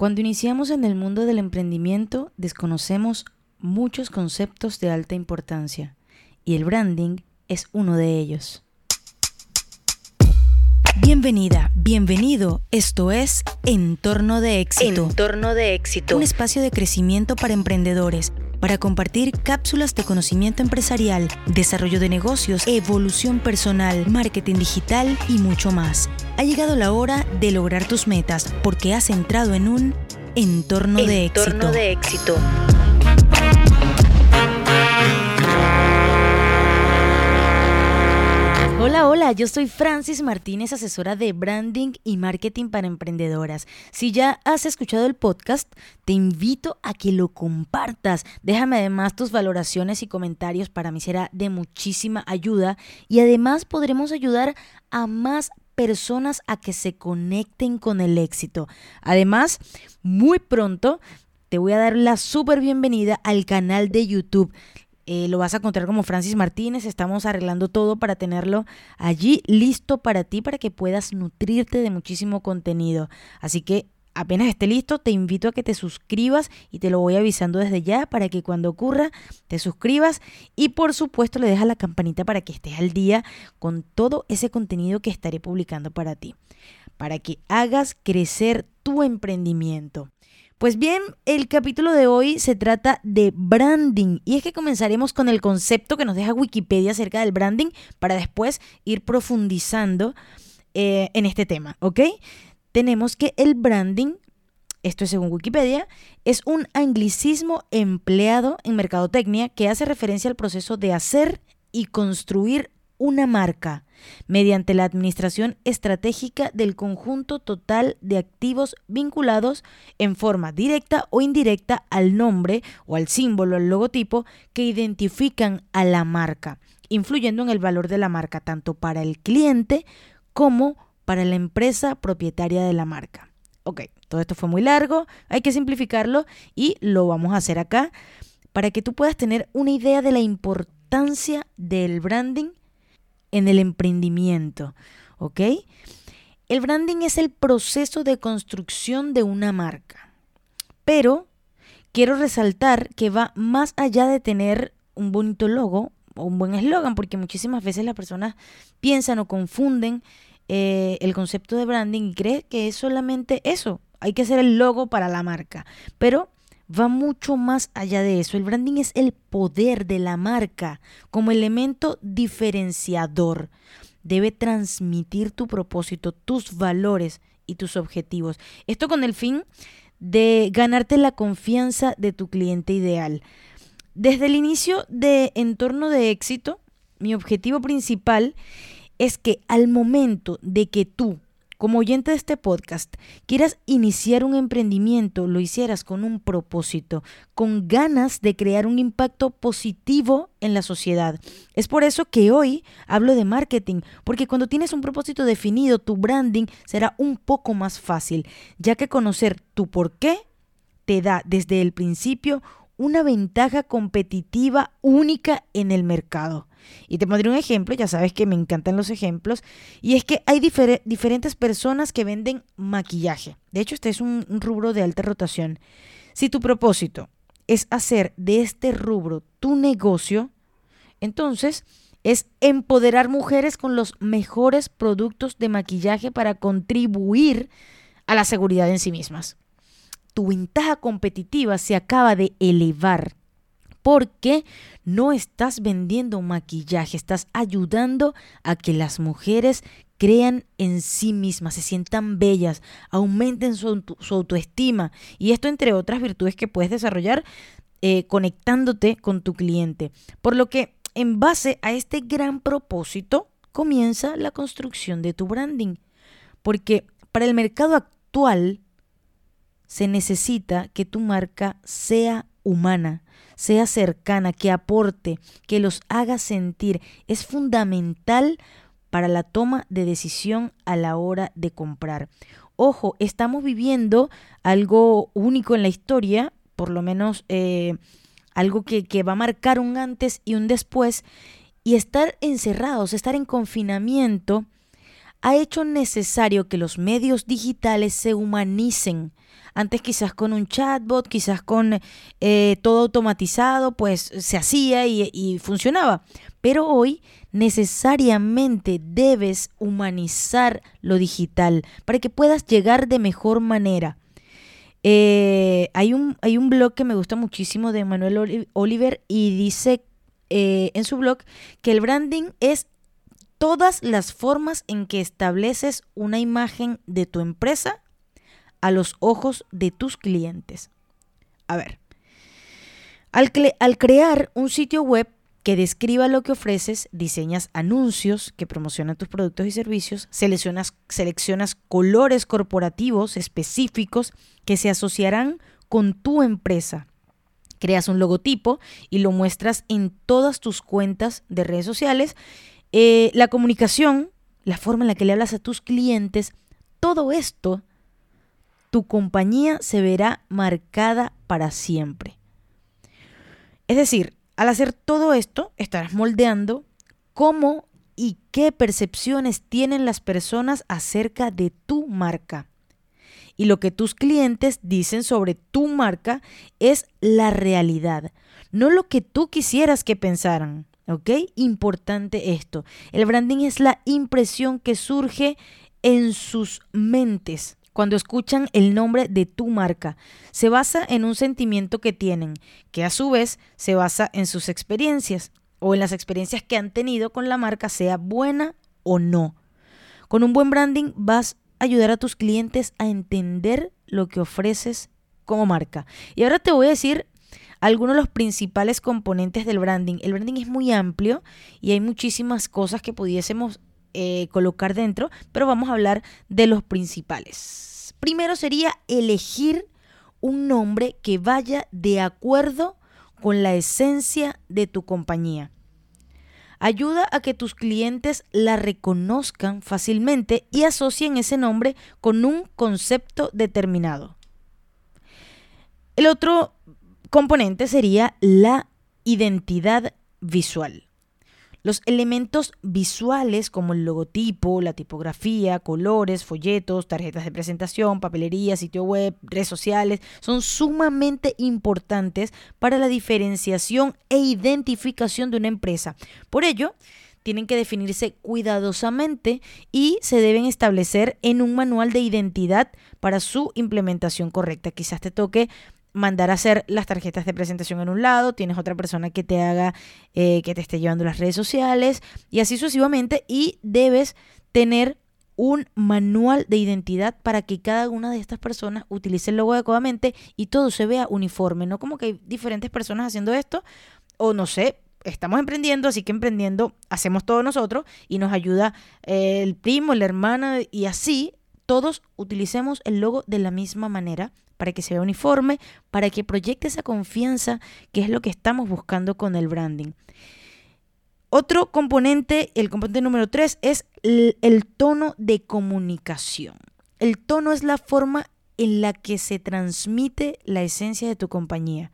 Cuando iniciamos en el mundo del emprendimiento, desconocemos muchos conceptos de alta importancia y el branding es uno de ellos. Bienvenida, bienvenido. Esto es Entorno de Éxito. Entorno de Éxito. Un espacio de crecimiento para emprendedores, para compartir cápsulas de conocimiento empresarial, desarrollo de negocios, evolución personal, marketing digital y mucho más. Ha llegado la hora de lograr tus metas porque has entrado en un entorno, de éxito. Entorno de éxito. Hola, hola, yo soy Francis Martínez, asesora de branding y marketing para emprendedoras. Si ya has escuchado el podcast, te invito a que lo compartas. Déjame además tus valoraciones y comentarios, para mí será de muchísima ayuda y además podremos ayudar a más personas a que se conecten con el éxito. Además, muy pronto te voy a dar la súper bienvenida al canal de YouTube. Eh, lo vas a encontrar como Francis Martínez. Estamos arreglando todo para tenerlo allí listo para ti, para que puedas nutrirte de muchísimo contenido. Así que apenas esté listo, te invito a que te suscribas y te lo voy avisando desde ya para que cuando ocurra te suscribas y por supuesto le dejas la campanita para que estés al día con todo ese contenido que estaré publicando para ti, para que hagas crecer tu emprendimiento. Pues bien, el capítulo de hoy se trata de branding y es que comenzaremos con el concepto que nos deja Wikipedia acerca del branding para después ir profundizando eh, en este tema, ¿ok? Tenemos que el branding, esto es según Wikipedia, es un anglicismo empleado en mercadotecnia que hace referencia al proceso de hacer y construir una marca mediante la administración estratégica del conjunto total de activos vinculados en forma directa o indirecta al nombre o al símbolo, al logotipo que identifican a la marca, influyendo en el valor de la marca tanto para el cliente como para la empresa propietaria de la marca. Ok, todo esto fue muy largo, hay que simplificarlo y lo vamos a hacer acá para que tú puedas tener una idea de la importancia del branding en el emprendimiento, ¿ok? El branding es el proceso de construcción de una marca, pero quiero resaltar que va más allá de tener un bonito logo o un buen eslogan, porque muchísimas veces las personas piensan o confunden eh, el concepto de branding y creen que es solamente eso, hay que hacer el logo para la marca, pero va mucho más allá de eso. El branding es el poder de la marca como elemento diferenciador. Debe transmitir tu propósito, tus valores y tus objetivos. Esto con el fin de ganarte la confianza de tu cliente ideal. Desde el inicio de Entorno de Éxito, mi objetivo principal que al momento de que tú como oyente de este podcast, quieras iniciar un emprendimiento, lo hicieras con un propósito, con ganas de crear un impacto positivo en la sociedad. Es por eso que hoy hablo de marketing, porque cuando tienes un propósito definido, tu branding será un poco más fácil, ya que conocer tu por qué te da desde el principio una ventaja competitiva única en el mercado. Y te pondré un ejemplo, ya sabes que me encantan los ejemplos, y es que hay diferentes personas que venden maquillaje. De hecho, este es un, un rubro de alta rotación. Si tu propósito es hacer de este rubro tu negocio, entonces es empoderar mujeres con los mejores productos de maquillaje para contribuir a la seguridad en sí mismas. Tu ventaja competitiva se acaba de elevar porque no estás vendiendo maquillaje, estás ayudando a que las mujeres crean en sí mismas, se sientan bellas, aumenten su, autoestima y esto entre otras virtudes que puedes desarrollar eh, conectándote con tu cliente. Por lo que en base a este gran propósito comienza la construcción de tu branding. Porque para el mercado actual se necesita que tu marca sea humana, sea cercana, que aporte, que los haga sentir. Es fundamental para la toma de decisión a la hora de comprar. Ojo, estamos viviendo algo único en la historia, por lo menos eh, algo que, que va a marcar un antes y un después, y estar encerrados, estar en confinamiento, ha hecho necesario que los medios digitales se humanicen. Antes quizás con un chatbot, quizás con eh, todo automatizado, pues se hacía y, funcionaba. Pero hoy necesariamente debes humanizar lo digital para que puedas llegar de mejor manera. Eh, hay, un, hay un blog que me gusta muchísimo de Manuel Oliver y dice eh, en su blog que el branding es todas las formas en que estableces una imagen de tu empresa a los ojos de tus clientes. A ver, al, crear un sitio web que describa lo que ofreces, diseñas anuncios que promocionan tus productos y servicios, seleccionas, seleccionas colores corporativos específicos que se asociarán con tu empresa. Creas un logotipo y lo muestras en todas tus cuentas de redes sociales. Eh, la comunicación, la forma en la que le hablas a tus clientes, todo esto, tu compañía se verá marcada para siempre. Es decir, al hacer todo esto, estarás moldeando cómo y qué percepciones tienen las personas acerca de tu marca. Y lo que tus clientes dicen sobre tu marca es la realidad, no lo que tú quisieras que pensaran. ¿Ok? Importante esto. El branding es la impresión que surge en sus mentes cuando escuchan el nombre de tu marca. Se basa en un sentimiento que tienen, que a su vez se basa en sus experiencias o en las experiencias que han tenido con la marca, sea buena o no. Con un buen branding vas a ayudar a tus clientes a entender lo que ofreces como marca. Y ahora te voy a decir algunos de los principales componentes del branding. El branding es muy amplio y hay muchísimas cosas que pudiésemos eh, colocar dentro, pero vamos a hablar de los principales. Primero sería elegir un nombre que vaya de acuerdo con la esencia de tu compañía. Ayuda a que tus clientes la reconozcan fácilmente y asocien ese nombre con un concepto determinado. El otro componente sería la identidad visual. Los elementos visuales como el logotipo, la tipografía, colores, folletos, tarjetas de presentación, papelería, sitio web, redes sociales, son sumamente importantes para la diferenciación e identificación de una empresa. Por ello, tienen que definirse cuidadosamente y se deben establecer en un manual de identidad para su implementación correcta. Quizás te toque mandar a hacer las tarjetas de presentación en un lado, tienes otra persona que te haga, eh, que te esté llevando las redes sociales y así sucesivamente y debes tener un manual de identidad para que cada una de estas personas utilice el logo adecuadamente y todo se vea uniforme, no como que hay diferentes personas haciendo esto o no sé, estamos emprendiendo, así que emprendiendo hacemos todo nosotros y nos ayuda eh, el primo, la hermana y así todos utilicemos el logo de la misma manera para que se vea uniforme, para que proyecte esa confianza que es lo que estamos buscando con el branding. Otro componente, el componente número tres, es el, el tono de comunicación. El tono es la forma en la que se transmite la esencia de tu compañía.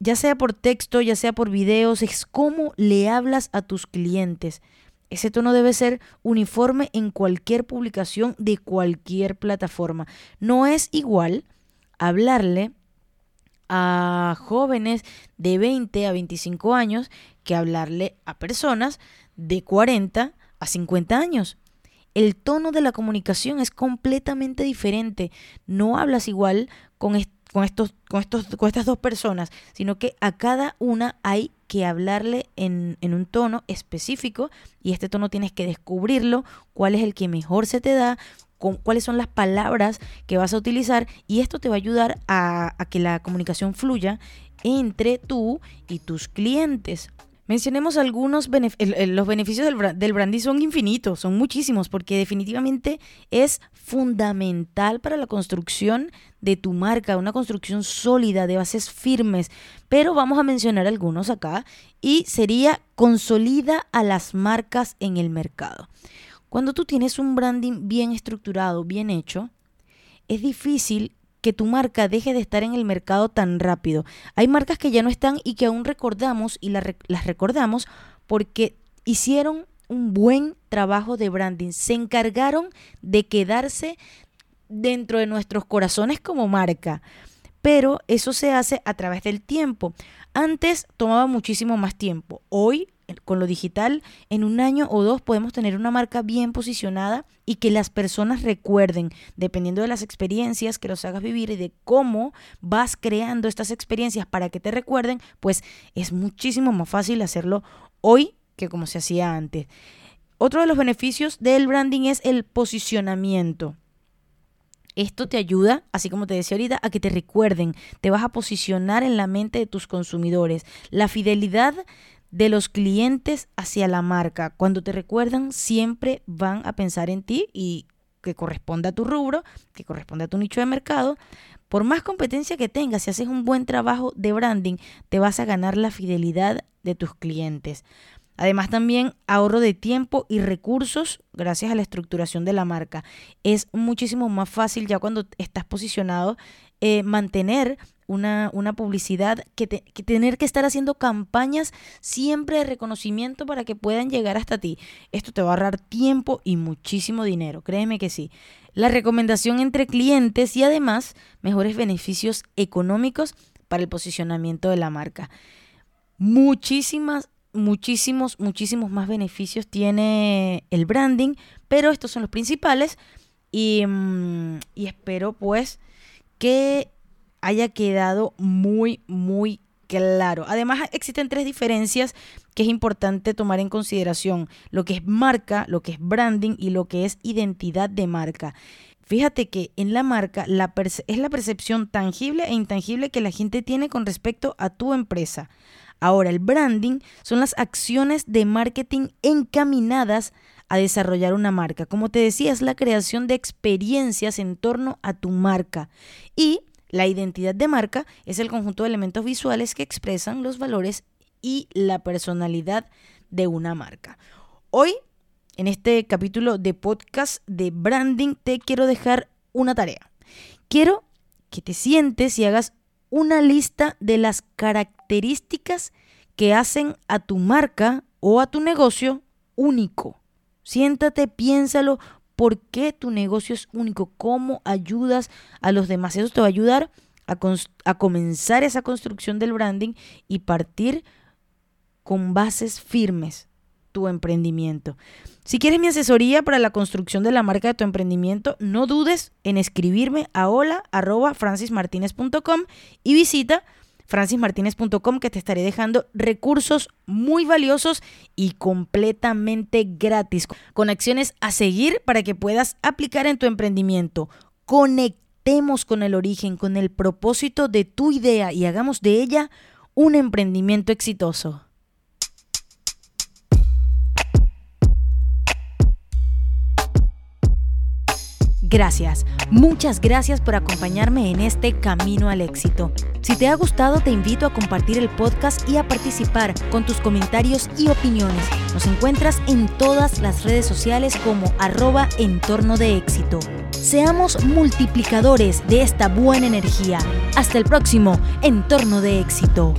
Ya sea por texto, ya sea por videos, es cómo le hablas a tus clientes. Ese tono debe ser uniforme en cualquier publicación de cualquier plataforma. No es igual hablarle a jóvenes de 20 a 25 años que hablarle a personas de 40 a 50 años. El tono de la comunicación es completamente diferente. No hablas igual con, con, estos, con, estos, con estas dos personas, sino que a cada una hay que hablarle en, en, un tono específico y este tono tienes que descubrirlo, cuál es el que mejor se te da, con, cuáles son las palabras que vas a utilizar y esto te va a ayudar a, a que la comunicación fluya entre tú y tus clientes. Mencionemos algunos los beneficios del, del branding son infinitos, son muchísimos, porque definitivamente es fundamental para la construcción de tu marca, una construcción sólida, de bases firmes. Pero vamos a mencionar algunos acá y sería consolida a las marcas en el mercado. Cuando tú tienes un branding bien estructurado, bien hecho, es difícil que tu marca deje de estar en el mercado tan rápido. Hay marcas que ya no están y que aún recordamos y las recordamos porque hicieron un buen trabajo de branding. Se encargaron de quedarse dentro de nuestros corazones como marca. Pero eso se hace a través del tiempo. Antes tomaba muchísimo más tiempo. Hoy, con lo digital, en un año o dos podemos tener una marca bien posicionada y que las personas recuerden, dependiendo de las experiencias que los hagas vivir y de cómo vas creando estas experiencias para que te recuerden, pues es muchísimo más fácil hacerlo hoy que como se hacía antes. Otro de los beneficios del branding es el posicionamiento. Esto te ayuda, así como te decía ahorita, a que te recuerden, te vas a posicionar en la mente de tus consumidores. La fidelidad de los clientes hacia la marca. Cuando te recuerdan, siempre van a pensar en ti y que corresponda a tu rubro, que corresponde a tu nicho de mercado. Por más competencia que tengas, si haces un buen trabajo de branding, te vas a ganar la fidelidad de tus clientes. Además también ahorro de tiempo y recursos gracias a la estructuración de la marca. Es muchísimo más fácil ya cuando estás posicionado eh, mantener una, una publicidad que, que, tener que estar haciendo campañas siempre de reconocimiento para que puedan llegar hasta ti. Esto te va a ahorrar tiempo y muchísimo dinero, créeme que sí. La recomendación entre clientes y además mejores beneficios económicos para el posicionamiento de la marca. Muchísimas muchísimos, muchísimos más beneficios tiene el branding, pero estos son los principales y, mm, y espero pues que haya quedado muy, muy claro. Además, existen tres diferencias que es importante tomar en consideración, lo que es marca, lo que es branding y lo que es identidad de marca. Fíjate que en la marca la es la percepción tangible e intangible que la gente tiene con respecto a tu empresa. Ahora, el branding son las acciones de marketing encaminadas a desarrollar una marca. Como te decía, es la creación de experiencias en torno a tu marca. Y la identidad de marca es el conjunto de elementos visuales que expresan los valores y la personalidad de una marca. Hoy, en este capítulo de podcast de branding, te quiero dejar una tarea. Quiero que te sientes y hagas una lista de las características que hacen a tu marca o a tu negocio único. Siéntate, piénsalo, por qué tu negocio es único, cómo ayudas a los demás. Eso te va a ayudar a, a comenzar esa construcción del branding y partir con bases firmes tu emprendimiento. Si quieres mi asesoría para la construcción de la marca de tu emprendimiento, no dudes en escribirme a hola@francismartinez.com y visita francismartinez.com que te estaré dejando recursos muy valiosos y completamente gratis, con acciones a seguir para que puedas aplicar en tu emprendimiento. Conectemos con el origen, con el propósito de tu idea y hagamos de ella un emprendimiento exitoso. Gracias, muchas gracias por acompañarme en este camino al éxito. Si te ha gustado, te invito a compartir el podcast y a participar con tus comentarios y opiniones. Nos encuentras en todas las redes sociales como arroba entorno de éxito. Seamos multiplicadores de esta buena energía. Hasta el próximo entorno de éxito.